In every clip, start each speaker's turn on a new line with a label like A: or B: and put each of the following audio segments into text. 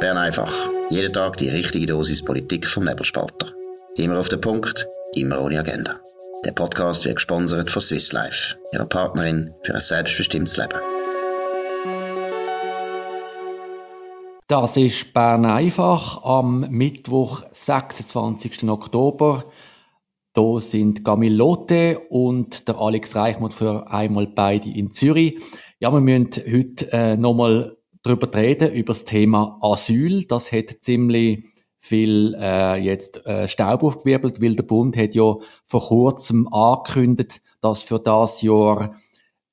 A: Bern einfach. Jeden Tag die richtige Dosis Politik vom Nebelspalter. Immer auf den Punkt, immer ohne Agenda. Der Podcast wird gesponsert von Swiss Life, ihrer Partnerin für ein selbstbestimmtes Leben.
B: Das ist Bern einfach am Mittwoch, 26. Oktober. Da sind Camille Lotte und der Alex Reichmuth für einmal beide in Zürich. Ja, wir müssen heute äh, nochmal darüber reden, über das Thema Asyl. Das hat ziemlich viel äh, jetzt äh, Staub aufgewirbelt, weil der Bund hat ja vor kurzem angekündigt, dass für das Jahr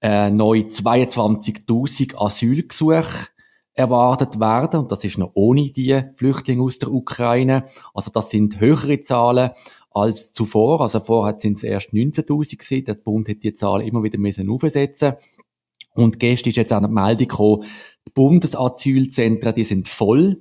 B: äh, neu 22.000 Asylgesuche erwartet werden. Und das ist noch ohne die Flüchtlinge aus der Ukraine. Also das sind höhere Zahlen als zuvor. Also vorher sind es erst 19.000 gewesen. Der Bund hat die Zahl immer wieder müssen aufsetzen. Und gestern ist jetzt auch eine Meldung gekommen, Bundesasylzentren, die sind voll.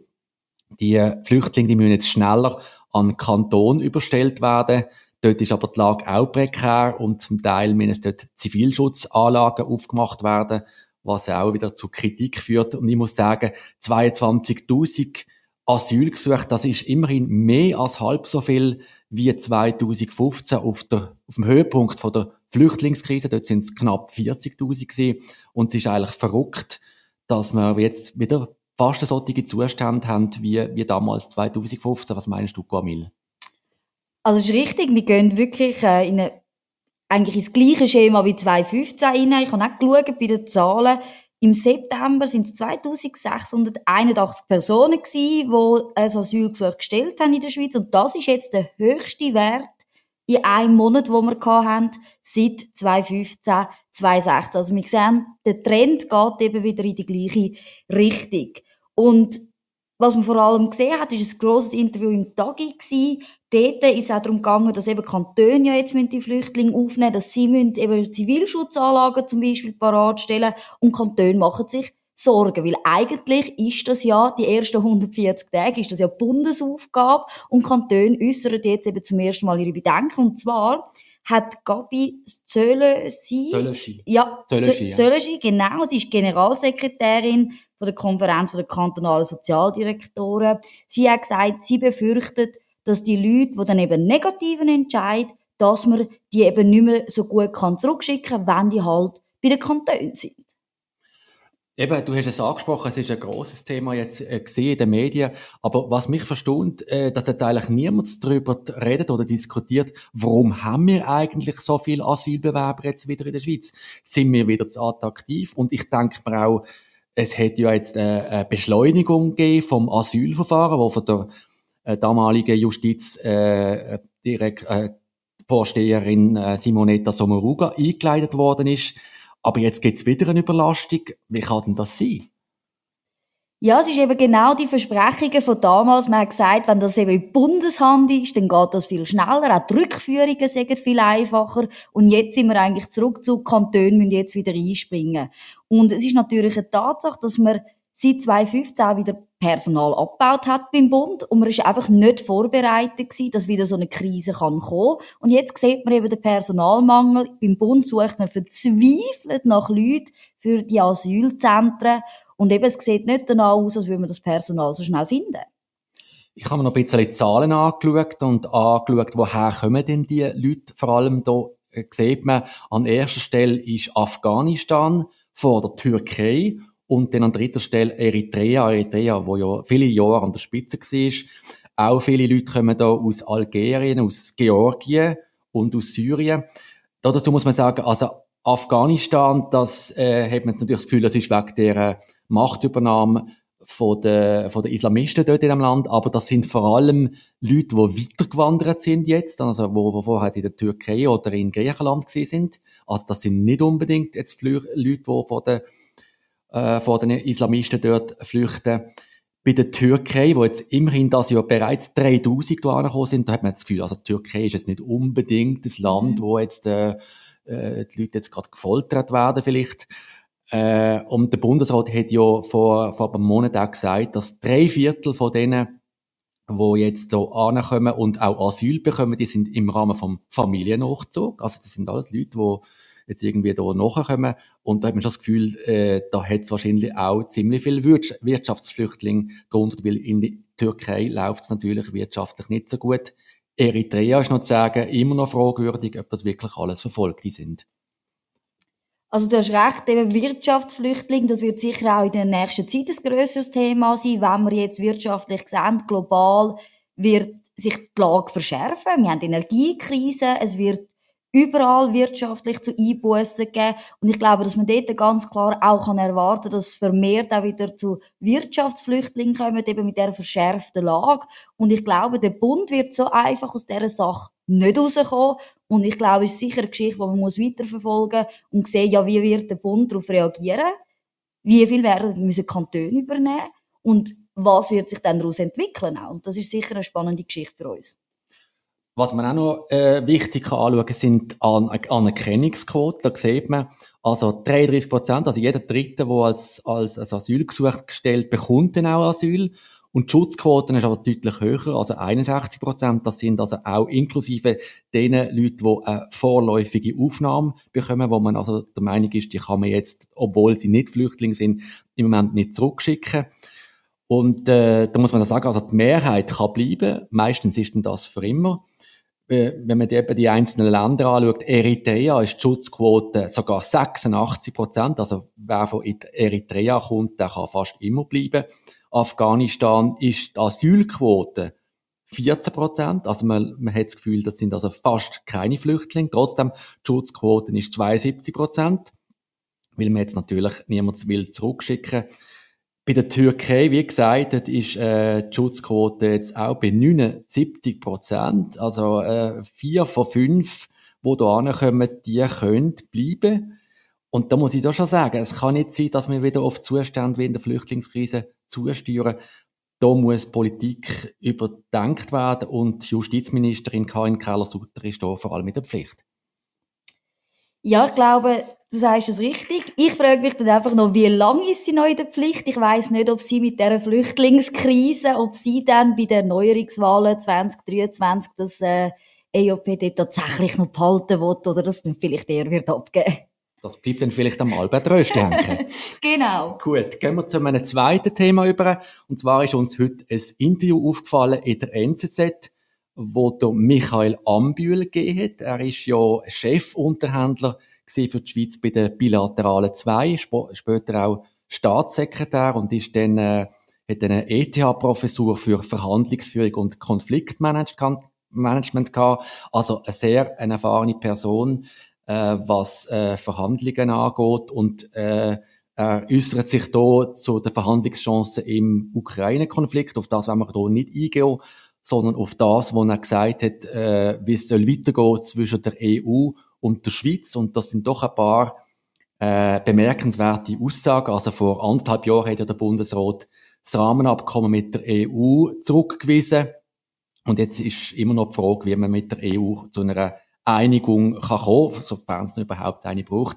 B: Die Flüchtlinge, die müssen jetzt schneller an den Kanton überstellt werden. Dort ist aber die Lage auch prekär und zum Teil müssen dort Zivilschutzanlagen aufgemacht werden, was auch wieder zu Kritik führt. Und ich muss sagen, 22.000 Asylgesuche, das ist immerhin mehr als halb so viel wie 2015 auf, der, auf dem Höhepunkt von der Flüchtlingskrise. Dort sind es knapp 40.000 gewesen. Und es ist eigentlich verrückt, dass wir jetzt wieder fast solche Zustände haben wie, wie damals 2015. Was meinst du, Camille?
C: Also es ist richtig, wir gehen wirklich äh, in eine, eigentlich ins gleiche Schema wie 2015 rein. Ich habe auch geschaut bei den Zahlen. Im September sind es 2681 Personen gewesen, die ein Asylgesuch gestellt haben in der Schweiz. Und das ist jetzt der höchste Wert in einem Monat, wo wir hatten, seit 2015, 2016. Also wir sehen, der Trend geht eben wieder in die gleiche Richtung. Und was man vor allem gesehen hat, ist ein grosses Interview im Tagi gewesen. Dort ist es auch darum gegangen, dass eben Kantone ja jetzt die Flüchtlinge aufnehmen dass sie müssen eben Zivilschutzanlagen zum Beispiel parat stellen und Kantone machen sich Sorgen, weil eigentlich ist das ja, die ersten 140 Tage, ist das ja Bundesaufgabe und Kantone äußern jetzt eben zum ersten Mal ihre Bedenken und zwar hat Gabi Zölösi,
B: Zölöschi.
C: Ja,
B: Zölöschi,
C: ja. Zölöschi, genau, sie ist Generalsekretärin von der Konferenz der kantonalen Sozialdirektoren. Sie hat gesagt, sie befürchtet, dass die Leute, die dann eben negativen entscheiden, dass man die eben nicht mehr so gut kann zurückschicken kann, wenn die halt bei den Kantonen sind.
B: Eben, du hast es angesprochen, es ist ein großes Thema jetzt äh, gesehen in den Medien. Aber was mich verstund, äh, dass jetzt eigentlich niemand darüber redet oder diskutiert, warum haben wir eigentlich so viele Asylbewerber jetzt wieder in der Schweiz? Sind wir wieder zu attraktiv? Und ich denke mir auch, es hat ja jetzt eine, eine Beschleunigung gegeben vom Asylverfahren, wo von der äh, damaligen Justiz äh, äh, äh, Simonetta Sommaruga eingeleitet worden ist aber jetzt gibt es wieder eine Überlastung. Wie kann denn das sein?
C: Ja, es ist eben genau die Versprechungen von damals. Man hat gesagt, wenn das eben in Bundeshand ist, dann geht das viel schneller. Auch die Rückführungen sind viel einfacher. Und jetzt sind wir eigentlich zurück zu Kantonen, müssen jetzt wieder einspringen. Und es ist natürlich eine Tatsache, dass man seit 2015 wieder Personal abgebaut hat beim Bund und man ist einfach nicht vorbereitet gewesen, dass wieder so eine Krise kann kommen. Und jetzt sieht man eben den Personalmangel. Beim Bund sucht man verzweifelt nach Leuten für die Asylzentren und eben es sieht nicht danach aus, als würde man das Personal so schnell finden.
B: Ich habe mir noch ein bisschen die Zahlen angeschaut und angeschaut, woher kommen denn die Leute? Vor allem da äh, sieht man, an erster Stelle ist Afghanistan, vor der Türkei und dann an dritter Stelle Eritrea, Eritrea, wo ja viele Jahre an der Spitze war. Auch viele Leute kommen da aus Algerien, aus Georgien und aus Syrien. dazu muss man sagen, also Afghanistan, das äh, hat man natürlich das Gefühl, das ist wegen der Machtübernahme von den, von den Islamisten dort in dem Land, aber das sind vor allem Leute, die weitergewandert sind jetzt, also wo, wo vorher in der Türkei oder in Griechenland gewesen sind. Also das sind nicht unbedingt jetzt Leute, die von den äh, vor den Islamisten dort flüchten. Bei der Türkei, wo jetzt immerhin das Jahr bereits 3000 angekommen sind, da hat man das Gefühl, also die Türkei ist jetzt nicht unbedingt das Land, mhm. wo jetzt äh, äh, die Leute jetzt gerade gefoltert werden vielleicht. Äh, und der Bundesrat hat ja vor, vor einem Monat auch gesagt, dass drei Viertel von denen, wo jetzt hier ankommen und auch Asyl bekommen, die sind im Rahmen vom Familiennachzug. Also das sind alles Leute, die jetzt irgendwie da nachkommen. Und da hat man schon das Gefühl, äh, da hat es wahrscheinlich auch ziemlich viele Wirtschaftsflüchtlinge drunter, weil in der Türkei läuft es natürlich wirtschaftlich nicht so gut. Eritrea ist noch zu sagen, immer noch fragwürdig, ob das wirklich alles Verfolgte sind.
C: Also du hast recht, eben Wirtschaftsflüchtlinge, das wird sicher auch in der nächsten Zeit ein grösseres Thema sein, wenn wir jetzt wirtschaftlich sehen, global wird sich die Lage verschärfen. Wir haben Energiekrise, es wird überall wirtschaftlich zu Einbußen geben. Und ich glaube, dass man dort ganz klar auch kann erwarten kann, dass vermehrt auch wieder zu Wirtschaftsflüchtlingen kommen, eben mit dieser verschärften Lage. Und ich glaube, der Bund wird so einfach aus dieser Sache nicht rauskommen. Und ich glaube, es ist sicher eine Geschichte, die man muss weiterverfolgen muss und sehen, ja, wie wird der Bund darauf reagieren? Wie viel werden müssen Kantone übernehmen? Und was wird sich dann daraus entwickeln? Auch? Und das ist sicher eine spannende Geschichte für uns.
B: Was man auch noch äh, wichtig kann anschauen sind An Anerkennungsquoten. Da sieht man, also 33 Prozent, also jeder Dritte, der als, als, als Asylgesuch gestellt, bekommt dann auch Asyl. Und die Schutzquote ist aber deutlich höher, also 61 Prozent. Das sind also auch inklusive den Leuten, die eine vorläufige Aufnahme bekommen, wo man also der Meinung ist, die kann man jetzt, obwohl sie nicht Flüchtlinge sind, im Moment nicht zurückschicken. Und äh, da muss man sagen, also die Mehrheit kann bleiben. Meistens ist denn das für immer. Äh, wenn man eben die einzelnen Länder anschaut, Eritrea ist die Schutzquote sogar 86 Prozent. Also wer von Eritrea kommt, der kann fast immer bleiben. Afghanistan ist die Asylquote 14 Prozent. Also man, man hat das Gefühl, das sind also fast keine Flüchtlinge. Trotzdem, die Schutzquote ist 72 Prozent. Weil man jetzt natürlich niemand will zurückschicken will. Bei der Türkei, wie gesagt, ist äh, die Schutzquote jetzt auch bei 79 Prozent. Also äh, vier von fünf, die hier ankommen, die können bleiben. Und da muss ich doch schon sagen, es kann nicht sein, dass wir wieder auf Zustände wie in der Flüchtlingskrise zusteuern. Da muss Politik überdenkt werden und Justizministerin Karin Keller-Sutter ist da vor allem mit der Pflicht.
C: Ja, ich glaube, du sagst es richtig. Ich frage mich dann einfach noch, wie lange ist sie noch in der Pflicht? Ich weiß nicht, ob sie mit der Flüchtlingskrise, ob sie dann bei den Neuerungswahlen 2023 das äh, EOP dort tatsächlich noch behalten wird oder das dann vielleicht eher wird abgeben.
B: Das bleibt dann vielleicht am Albert Rösti hängen.
C: genau.
B: Gut, gehen wir zu einem zweiten Thema über. Und zwar ist uns heute ein Interview aufgefallen in der NZZ wo der Michael Ambühl gegeben hat. Er ist ja Chefunterhändler für die Schweiz bei der Bilateralen 2, später auch Staatssekretär und ist dann, äh, hat eine ETH-Professur für Verhandlungsführung und Konfliktmanagement gehabt. Also eine sehr eine erfahrene Person, äh, was äh, Verhandlungen angeht und äh, er äußert sich hier zu den Verhandlungschancen im Ukraine-Konflikt. Auf das wollen wir hier nicht eingehen sondern auf das, was er gesagt hat, äh, wie es soll weitergehen zwischen der EU und der Schweiz. Und das sind doch ein paar äh, bemerkenswerte Aussagen. Also vor anderthalb Jahren hat ja der Bundesrat das Rahmenabkommen mit der EU zurückgewiesen. Und jetzt ist immer noch die Frage, wie man mit der EU zu einer Einigung kann kommen, sofern es überhaupt eine braucht.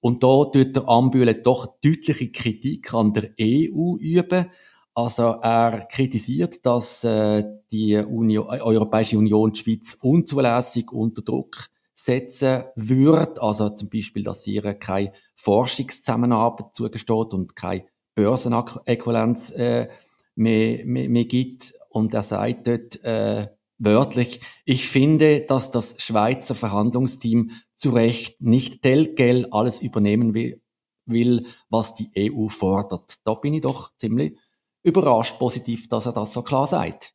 B: Und da tut der Ambühl jetzt doch deutliche Kritik an der EU üben. Also er kritisiert, dass äh, die Union, Europäische Union die Schweiz unzulässig unter Druck setzen würde. Also zum Beispiel, dass ihr keine Forschungszusammenarbeit zugesteht und keine Börsenäquivalenz äh, mehr, mehr, mehr gibt. Und er sagt dort äh, wörtlich, ich finde, dass das Schweizer Verhandlungsteam zu Recht nicht telgel alles übernehmen will, will, was die EU fordert. Da bin ich doch ziemlich überrascht positiv, dass er das so klar sagt.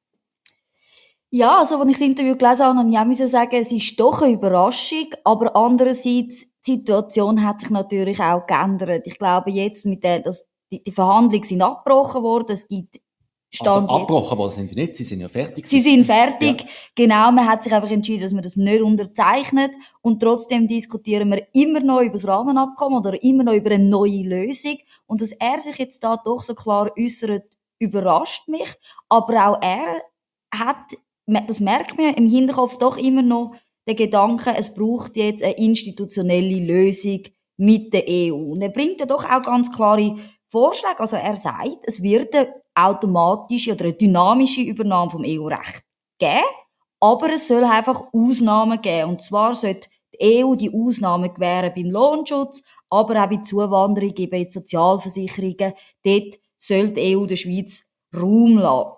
C: Ja, also als ich das Interview gelesen habe, musste ich auch sagen, es ist doch eine Überraschung, aber andererseits, die Situation hat sich natürlich auch geändert. Ich glaube jetzt mit der, dass die, die Verhandlungen sind abgebrochen worden, es gibt
B: Stand also abgebrochen worden sind sie nicht, sie sind ja fertig.
C: Sie sind fertig, ja. genau. Man hat sich einfach entschieden, dass man das nicht unterzeichnet und trotzdem diskutieren wir immer noch über das Rahmenabkommen oder immer noch über eine neue Lösung und dass er sich jetzt da doch so klar äußert, überrascht mich, aber auch er hat, das merkt man im Hinterkopf doch immer noch den Gedanken, es braucht jetzt eine institutionelle Lösung mit der EU. Und er bringt ja doch auch ganz klare Vorschläge. Also er sagt, es wird eine automatische oder eine dynamische Übernahme vom EU-Recht geben, aber es soll einfach Ausnahmen geben. Und zwar sollte die EU die Ausnahmen gewähren beim Lohnschutz, aber auch bei Zuwanderung, eben in Sozialversicherungen. Dort soll die EU der Schweiz Raum lassen.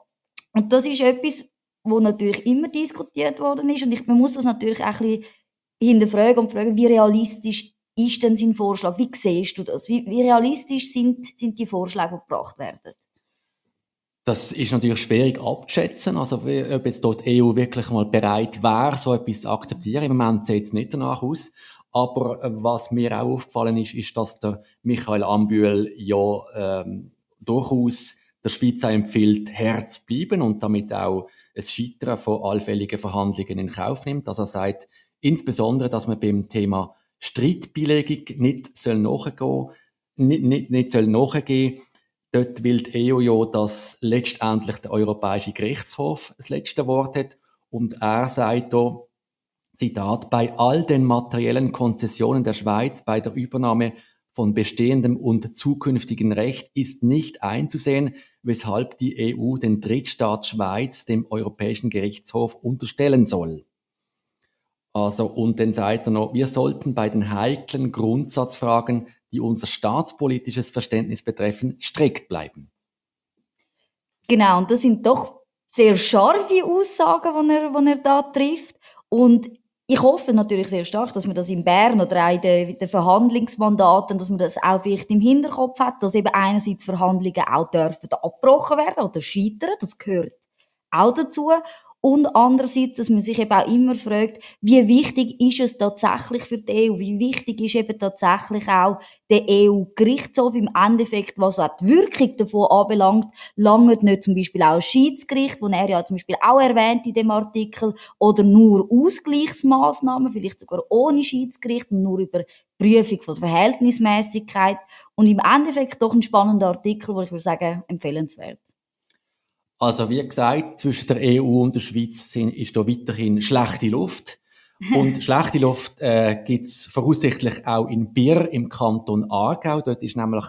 C: Und das ist etwas, wo natürlich immer diskutiert worden ist. Und ich, man muss das natürlich auch ein bisschen hinterfragen und fragen, wie realistisch ist denn sein Vorschlag? Wie siehst du das? Wie, wie realistisch sind, sind die Vorschläge, die gebracht werden?
B: Das ist natürlich schwierig abzuschätzen. Also, ob jetzt dort die EU wirklich mal bereit wäre, so etwas zu akzeptieren. Im Moment sieht es nicht danach aus. Aber äh, was mir auch aufgefallen ist, ist, dass der Michael Ambühl ja ähm, durchaus der Schweiz empfiehlt, Herz bleiben und damit auch ein Scheitern von allfälligen Verhandlungen in Kauf nimmt. Also er sagt insbesondere, dass man beim Thema Streitbeilegung nicht soll nachgehen, nicht, nicht, nicht soll nachgehen. Dort will die EU ja, dass letztendlich der Europäische Gerichtshof das letzte Wort hat. Und er sagt da, Zitat, bei all den materiellen Konzessionen der Schweiz bei der Übernahme von bestehendem und zukünftigen Recht ist nicht einzusehen, weshalb die EU den Drittstaat Schweiz dem Europäischen Gerichtshof unterstellen soll. Also, und dann sagt er noch, wir sollten bei den heiklen Grundsatzfragen, die unser staatspolitisches Verständnis betreffen, strikt bleiben.
C: Genau, und das sind doch sehr scharfe Aussagen, die er, die er da trifft. Und ich hoffe natürlich sehr stark, dass man das in Bern oder auch in den, den Verhandlungsmandaten, dass man das auch vielleicht im Hinterkopf hat, dass eben einerseits Verhandlungen auch dürfen abgebrochen werden oder scheitern, das gehört auch dazu. Und andererseits, dass man sich eben auch immer fragt, wie wichtig ist es tatsächlich für die EU? Wie wichtig ist eben tatsächlich auch der EU-Gerichtshof im Endeffekt, was auch die Wirkung davon anbelangt, lange nicht zum Beispiel auch ein Schiedsgericht, wo er ja zum Beispiel auch erwähnt in dem Artikel, oder nur Ausgleichsmaßnahmen, vielleicht sogar ohne Schiedsgericht und nur über Prüfung von Verhältnismäßigkeit. Und im Endeffekt doch ein spannender Artikel, wo ich würde sagen, empfehlenswert.
B: Also wie gesagt, zwischen der EU und der Schweiz sind, ist da weiterhin schlechte Luft. Und schlechte Luft äh, gibt es voraussichtlich auch in Bier im Kanton Aargau. Dort ist nämlich,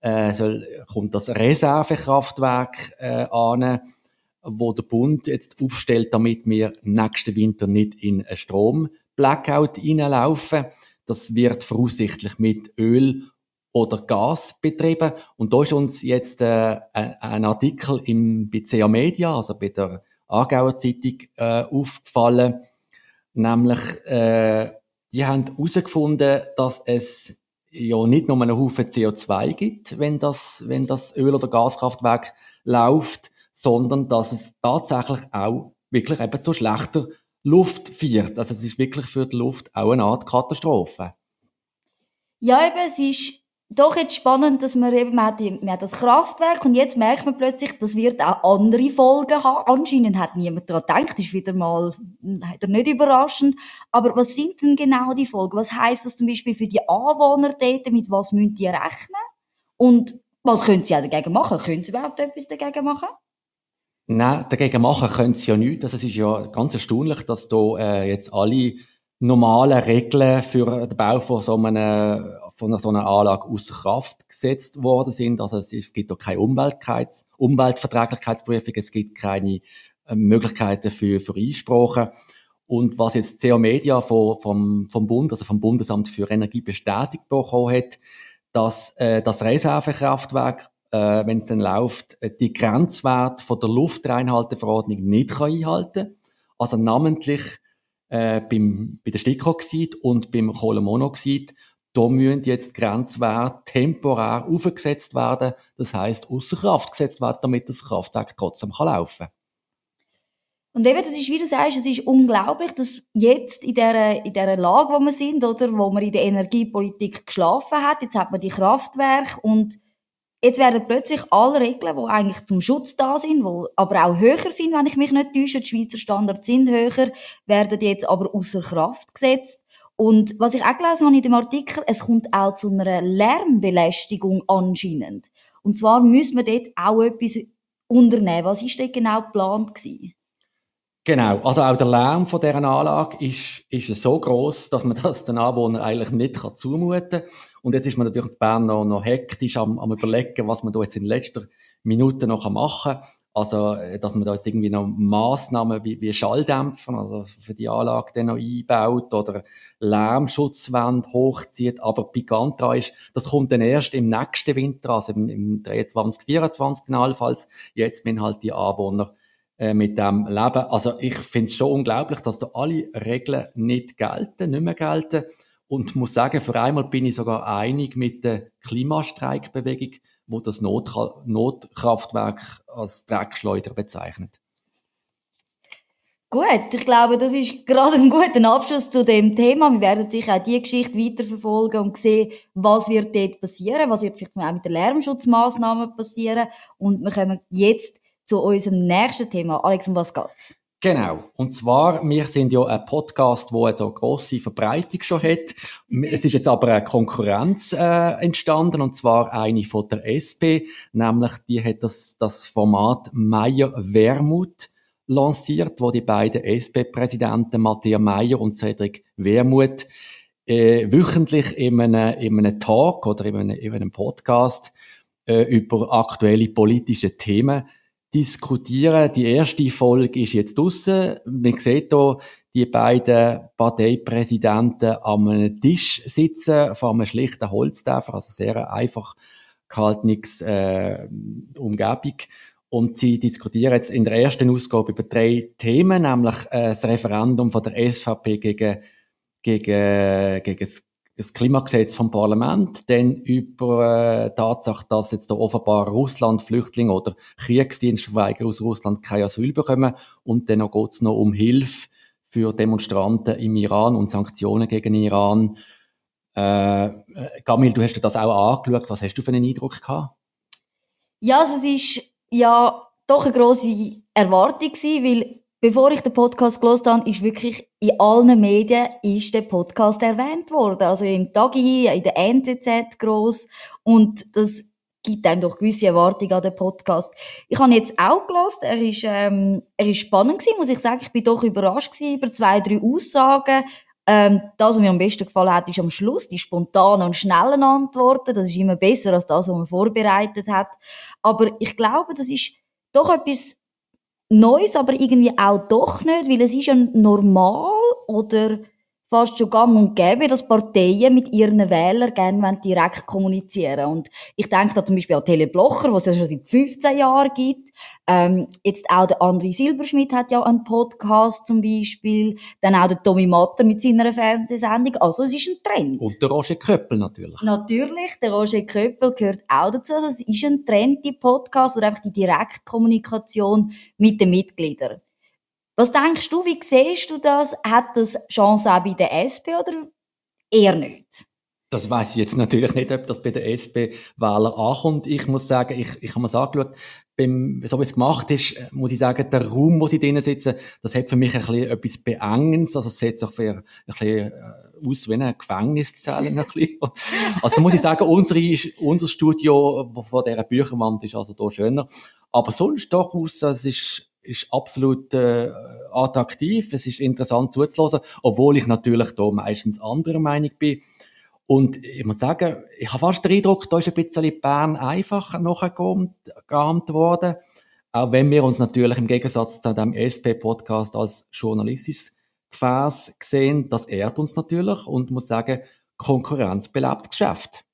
B: äh, soll, kommt das Reservekraftwerk äh, an, wo der Bund jetzt aufstellt, damit wir nächsten Winter nicht in einen Strom-Blackout reinlaufen. Das wird voraussichtlich mit Öl oder Gas betrieben. Und da ist uns jetzt äh, ein, Artikel im BCA Media, also bei der Aargauer Zeitung, äh, aufgefallen. Nämlich, äh, die haben herausgefunden, dass es ja nicht nur einen Haufen CO2 gibt, wenn das, wenn das Öl- oder Gaskraftwerk läuft, sondern dass es tatsächlich auch wirklich eben zu schlechter Luft führt. Also es ist wirklich für die Luft auch eine Art Katastrophe.
C: Ja, eben, es ist doch jetzt spannend, dass man eben, man hat, die, man hat das Kraftwerk und jetzt merkt man plötzlich, das wird auch andere Folgen haben. Anscheinend hat niemand daran gedacht, ist wieder mal, nicht überraschend. Aber was sind denn genau die Folgen? Was heißt das zum Beispiel für die Anwohner dort? Mit was müssen die rechnen? Und was können sie auch dagegen machen? Können sie überhaupt etwas dagegen machen?
B: Nein, dagegen machen können sie ja nichts. Es ist ja ganz erstaunlich, dass da äh, jetzt alle normalen Regeln für den Bau von so einem von so einer Anlage außer Kraft gesetzt worden sind. Also es, ist, es gibt auch keine Umweltkeits Umweltverträglichkeitsprüfung, es gibt keine äh, Möglichkeiten für, für Einsprachen. Und was jetzt CO Media vom, vom, vom Bund, also vom Bundesamt für Energie bestätigt bekommen hat, dass äh, das Reservekraftwerk, äh, wenn es dann läuft, die Grenzwert von der Luftreinhalteverordnung nicht kann einhalten Also namentlich äh, beim, bei der Stickoxid und beim Kohlenmonoxid da müssen jetzt Grenzwerte temporär aufgesetzt werden, das heißt außer Kraft gesetzt werden, damit das Kraftwerk trotzdem kann laufen kann.
C: Und eben, das ist, wie du sagst, es ist unglaublich, dass jetzt in dieser, in dieser Lage, wo wir sind, oder, wo man in der Energiepolitik geschlafen hat, jetzt hat man die Kraftwerke und jetzt werden plötzlich alle Regeln, die eigentlich zum Schutz da sind, die aber auch höher sind, wenn ich mich nicht täusche, die Schweizer Standards sind höher, werden jetzt aber außer Kraft gesetzt. Und was ich auch gelesen habe in dem Artikel, es kommt auch zu einer Lärmbelästigung anscheinend. Und zwar müssen wir dort auch etwas unternehmen. Was ist dort genau geplant gewesen?
B: Genau, also auch der Lärm von dieser Anlage ist, ist so groß, dass man das den Anwohnern eigentlich nicht kann zumuten kann. Und jetzt ist man natürlich in Bern noch, noch hektisch am, am überlegen, was man da jetzt in letzter Minute noch machen kann. Also, äh, dass man da jetzt irgendwie noch Massnahmen wie, wie Schalldämpfer, also für die Anlage dann noch einbaut oder Lärmschutzwände hochzieht. Aber pikant daran ist, das kommt dann erst im nächsten Winter, also im, im 23, 24 allenfalls. Jetzt sind halt die Anwohner äh, mit dem leben. Also ich finde es schon unglaublich, dass da alle Regeln nicht gelten, nicht mehr gelten. Und muss sagen, für einmal bin ich sogar einig mit der Klimastreikbewegung, wo das Not Notkraftwerk als Dreckschleuder bezeichnet.
C: Gut, ich glaube, das ist gerade ein guter Abschluss zu dem Thema. Wir werden sicher auch diese Geschichte weiterverfolgen und sehen, was wird dort passieren, was wird vielleicht auch mit den Lärmschutzmaßnahmen passieren. Und wir kommen jetzt zu unserem nächsten Thema. Alex, um was geht's?
B: Genau. Und zwar, wir sind ja ein Podcast, wo eine grosse Verbreitung schon hat. Es ist jetzt aber eine Konkurrenz äh, entstanden, und zwar eine von der SP, nämlich die hat das, das Format Meier-Wermut lanciert, wo die beiden SP-Präsidenten Matthias Meier und Cedric Wermut äh, wöchentlich in einem, in einem Talk oder in einem, in einem Podcast äh, über aktuelle politische Themen diskutieren. Die erste Folge ist jetzt draussen. Man sieht hier die beiden Parteipräsidenten an einem Tisch sitzen, vor einem schlichten Holztäfer, also sehr einfach gehaltenes äh, Umgebung. Und sie diskutieren jetzt in der ersten Ausgabe über drei Themen, nämlich äh, das Referendum von der SVP gegen, gegen, gegen das das Klimagesetz vom Parlament, dann über äh, Tatsache, dass jetzt da offenbar Russland Flüchtlinge oder Kriegsdienstverweigerer aus Russland kein Asyl bekommen und dann noch geht's noch um Hilfe für Demonstranten im Iran und Sanktionen gegen Iran. Äh, äh, Gamil, du hast dir das auch angeschaut. Was hast du für einen Eindruck gehabt?
C: Ja, also es ist ja doch eine grosse Erwartung weil Bevor ich den Podcast gelesen habe, ist wirklich in allen Medien ist der Podcast erwähnt worden. Also im Tagi, in der NZZ groß. Und das gibt einem doch gewisse Erwartungen an den Podcast. Ich habe jetzt auch gelesen, er ist, ähm, er ist spannend gewesen, muss ich sagen. Ich bin doch überrascht gewesen über zwei, drei Aussagen. Ähm, das, was mir am besten gefallen hat, ist am Schluss die spontanen und schnellen Antworten. Das ist immer besser als das, was man vorbereitet hat. Aber ich glaube, das ist doch etwas Neues, aber irgendwie auch doch nicht, weil es ist ja normal oder fast schon gang und gäbe, dass Parteien mit ihren Wählern gerne direkt kommunizieren Und ich denke da zum Beispiel an Tele Blocher, was es ja schon seit 15 Jahren gibt. Ähm, jetzt auch der André Silberschmidt hat ja einen Podcast zum Beispiel. Dann auch der Tommy Matter mit seiner Fernsehsendung. Also es ist ein Trend.
B: Und der Roger Köppel natürlich.
C: Natürlich, der Roger Köppel gehört auch dazu. Also es ist ein Trend, die Podcast oder einfach die Direktkommunikation mit den Mitgliedern. Was denkst du, wie siehst du das? Hat das Chance auch bei der SP oder eher nicht?
B: Das weiß ich jetzt natürlich nicht, ob das bei den SP-Wählern ankommt. Ich muss sagen, ich, ich habe mir das angeschaut, beim, so wie es gemacht ist, muss ich sagen, der Raum, wo sie drinnen sitzen, das hat für mich ein bisschen etwas Beengendes. Also es sieht sich für ein bisschen äh, aus wie eine Gefängniszelle. ein bisschen. Also da muss ich sagen, unsere, unser Studio von dieser Bücherwand ist also hier schöner. Aber sonst doch aus, es ist ist absolut äh, attraktiv, es ist interessant zuzulassen, obwohl ich natürlich da meistens anderer Meinung bin. Und ich muss sagen, ich habe fast den Eindruck, da ist ein bisschen Bern einfach nachgeahmt worden. Auch wenn wir uns natürlich im Gegensatz zu dem SP-Podcast als journalistisches Gefäß sehen, das ehrt uns natürlich und muss sagen, Konkurrenz belebt Geschäft.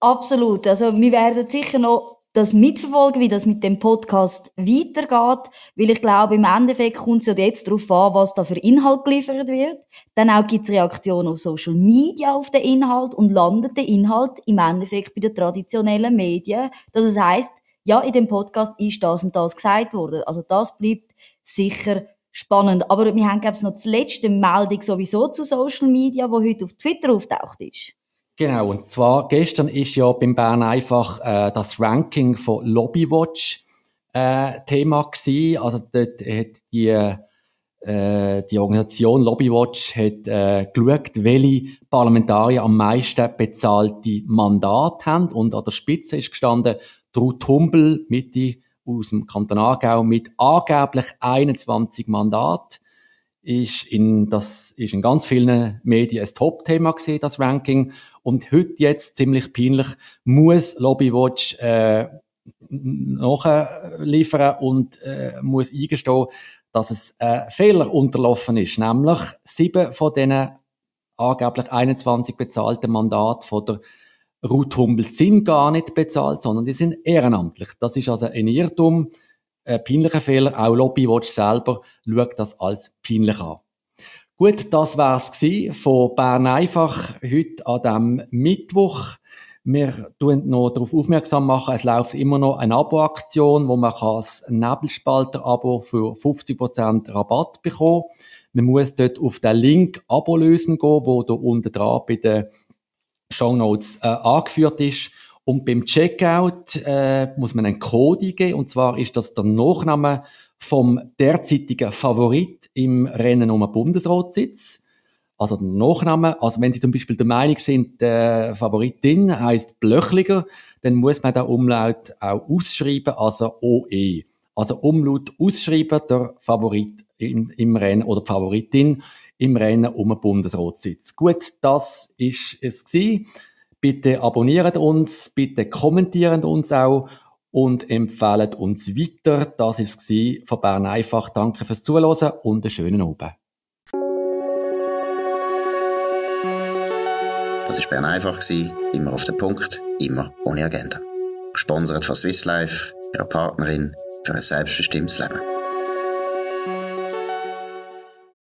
C: Absolut. Also wir werden sicher noch das mitverfolgen, wie das mit dem Podcast weitergeht, weil ich glaube, im Endeffekt kommt es ja jetzt darauf an, was da für Inhalt geliefert wird. Dann auch gibt es Reaktionen auf Social Media auf den Inhalt und landet der Inhalt im Endeffekt bei den traditionellen Medien. Das heißt, ja, in dem Podcast ist das und das gesagt worden. Also das bleibt sicher spannend. Aber wir haben, glaube ich, noch die letzte Meldung sowieso zu Social Media, wo heute auf Twitter auftaucht ist.
B: Genau, und zwar gestern ist ja beim Bern einfach äh, das Ranking von Lobbywatch äh, Thema gewesen. Also dort hat die, äh, die Organisation Lobbywatch hat äh, geschaut, welche Parlamentarier am meisten bezahlte Mandate haben und an der Spitze ist gestanden Ruth Humbel Mitte aus dem Kanton Aargau mit angeblich 21 Mandaten ist in, das ist in ganz vielen Medien ein Top-Thema gesehen, das Ranking. Und heute jetzt, ziemlich peinlich, muss Lobbywatch äh, nachliefern und äh, muss eingestehen, dass es ein Fehler unterlaufen ist. Nämlich sieben von diesen angeblich 21 bezahlten Mandaten von der Ruth Humbel sind gar nicht bezahlt, sondern die sind ehrenamtlich. Das ist also ein Irrtum, ein peinlicher Fehler. Auch Lobbywatch selber schaut das als peinlich an. Gut, das war's von Bern einfach heute an diesem Mittwoch. Wir tun noch darauf aufmerksam machen, es läuft immer noch eine Abo-Aktion, wo man das Nebelspalter-Abo für 50% Rabatt bekommen Man muss dort auf den Link Abo lösen gehen, wo da unten dran bei den Show Notes äh, angeführt ist. Und beim Checkout äh, muss man einen Code eingeben, und zwar ist das der Nachname vom derzeitigen Favorit im Rennen um den Bundesratssitz. Also der Nachname, also wenn Sie zum Beispiel der Meinung sind, der Favoritin heißt Blöchliger, dann muss man den Umlaut auch ausschreiben, also OE. Also Umlaut ausschreiben, der Favorit im, im Rennen oder die Favoritin im Rennen um den Bundesratssitz. Gut, das ist es gewesen. Bitte abonniert uns, bitte kommentiert uns auch und empfehlen uns weiter. Das ist es von Bern einfach. Danke fürs Zuhören und einen schönen Abend.
A: Das war Bern einfach, immer auf den Punkt, immer ohne Agenda. Gesponsert von Swiss Life, ihrer Partnerin für ein selbstbestimmtes Leben.